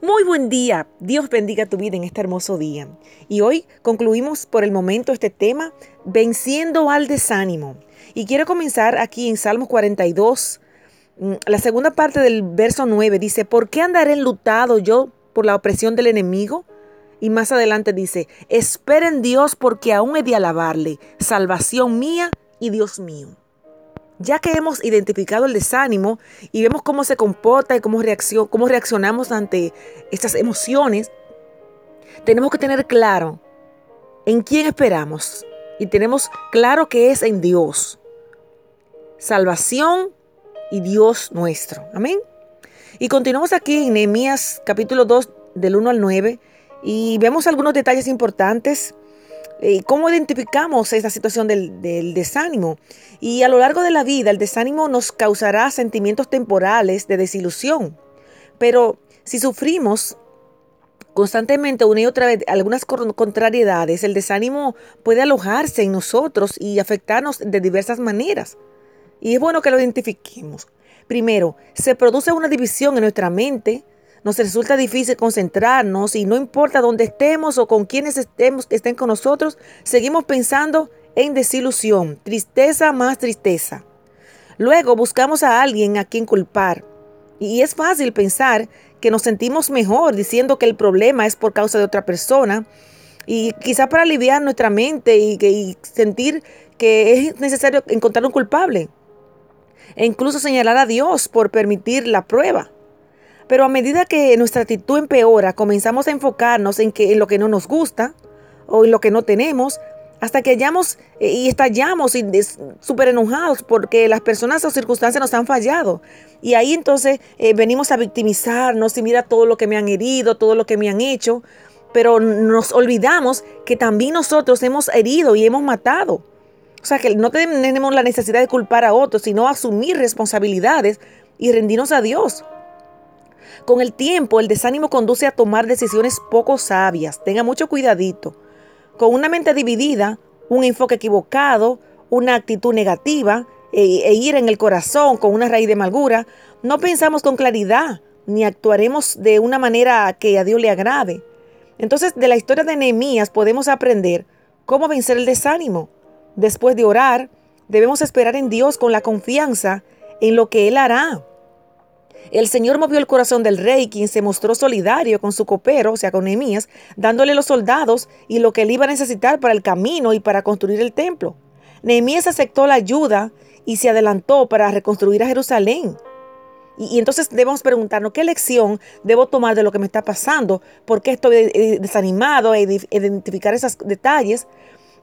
Muy buen día. Dios bendiga tu vida en este hermoso día. Y hoy concluimos por el momento este tema, venciendo al desánimo. Y quiero comenzar aquí en Salmos 42. Mm, la segunda parte del verso 9 dice, ¿por qué andaré enlutado yo por la opresión del enemigo? Y más adelante dice, esperen Dios porque aún he de alabarle, salvación mía y Dios mío. Ya que hemos identificado el desánimo y vemos cómo se comporta y cómo, cómo reaccionamos ante estas emociones, tenemos que tener claro en quién esperamos y tenemos claro que es en Dios. Salvación y Dios nuestro. Amén. Y continuamos aquí en Nehemías capítulo 2 del 1 al 9 y vemos algunos detalles importantes eh, ¿Cómo identificamos esa situación del, del, desánimo? Y a lo largo de la vida, el desánimo nos causará sentimientos temporales de desilusión. Pero si sufrimos constantemente una y otra vez algunas contrariedades, el desánimo puede alojarse en nosotros y afectarnos de diversas maneras. Y es bueno que lo identifiquemos. Primero, se produce una división en nuestra mente nos resulta difícil concentrarnos y no importa dónde estemos o con quienes estemos, estén con nosotros, seguimos pensando en desilusión, tristeza más tristeza. Luego buscamos a alguien a quien culpar. Y es fácil pensar que nos sentimos mejor diciendo que el problema es por causa de otra persona y quizá para aliviar nuestra mente y, y sentir que es necesario encontrar un culpable. E incluso señalar a Dios por permitir la prueba. Pero a medida que nuestra actitud empeora, comenzamos a enfocarnos en, que, lo que no nos gusta o en lo que no tenemos, hasta que hallamos eh, y estallamos y súper enojados porque las personas o circunstancias nos han fallado. Y ahí entonces eh, venimos a victimizarnos y mira todo lo que me han herido, todo lo que me han hecho, pero nos olvidamos que también nosotros hemos herido y hemos matado. O sea que no tenemos la necesidad de culpar a otros, sino asumir responsabilidades y rendirnos a Dios. Con el tiempo, el desánimo conduce a tomar decisiones poco sabias. Tenga mucho cuidadito. Con una mente dividida, un enfoque equivocado, una actitud negativa e, e ir en el corazón con una raíz de amargura, no pensamos con claridad ni actuaremos de una manera que a Dios le agrade. Entonces, de la historia de Nehemías podemos aprender cómo vencer el desánimo. Después de orar, debemos esperar en Dios con la confianza en lo que Él hará. El Señor movió el corazón del rey, quien se mostró solidario con su copero, o sea, con Nehemías, dándole los soldados y lo que él iba a necesitar para el camino y para construir el templo. Nehemías aceptó la ayuda y se adelantó para reconstruir a Jerusalén. Y, entonces debemos preguntarnos qué lección debo tomar de lo que me está pasando, por qué estoy eh, eh, desanimado, identificar esos detalles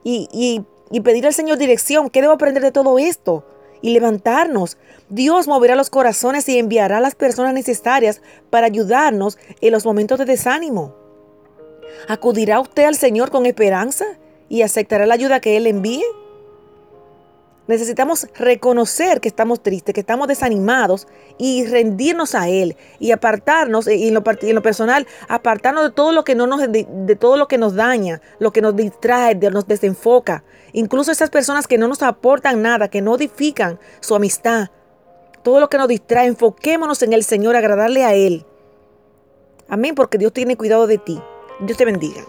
y, y, y pedir al Señor dirección, qué debo aprender de todo esto y levantarnos. Dios moverá los corazones y enviará las personas necesarias para ayudarnos en los momentos de desánimo. ¿Acudirá usted al Señor con esperanza y aceptará la ayuda que Él envíe? Necesitamos reconocer que estamos tristes, que estamos desanimados y rendirnos a Él y apartarnos, y en lo, personal, apartarnos de todo lo que no nos, de, todo lo que nos daña, lo que nos distrae, nos desenfoca. Incluso esas personas que no nos aportan nada, que no edifican su amistad, todo lo que nos distrae, enfoquémonos en el Señor, agradarle a Él. Amén, porque Dios tiene cuidado de ti. Dios te bendiga.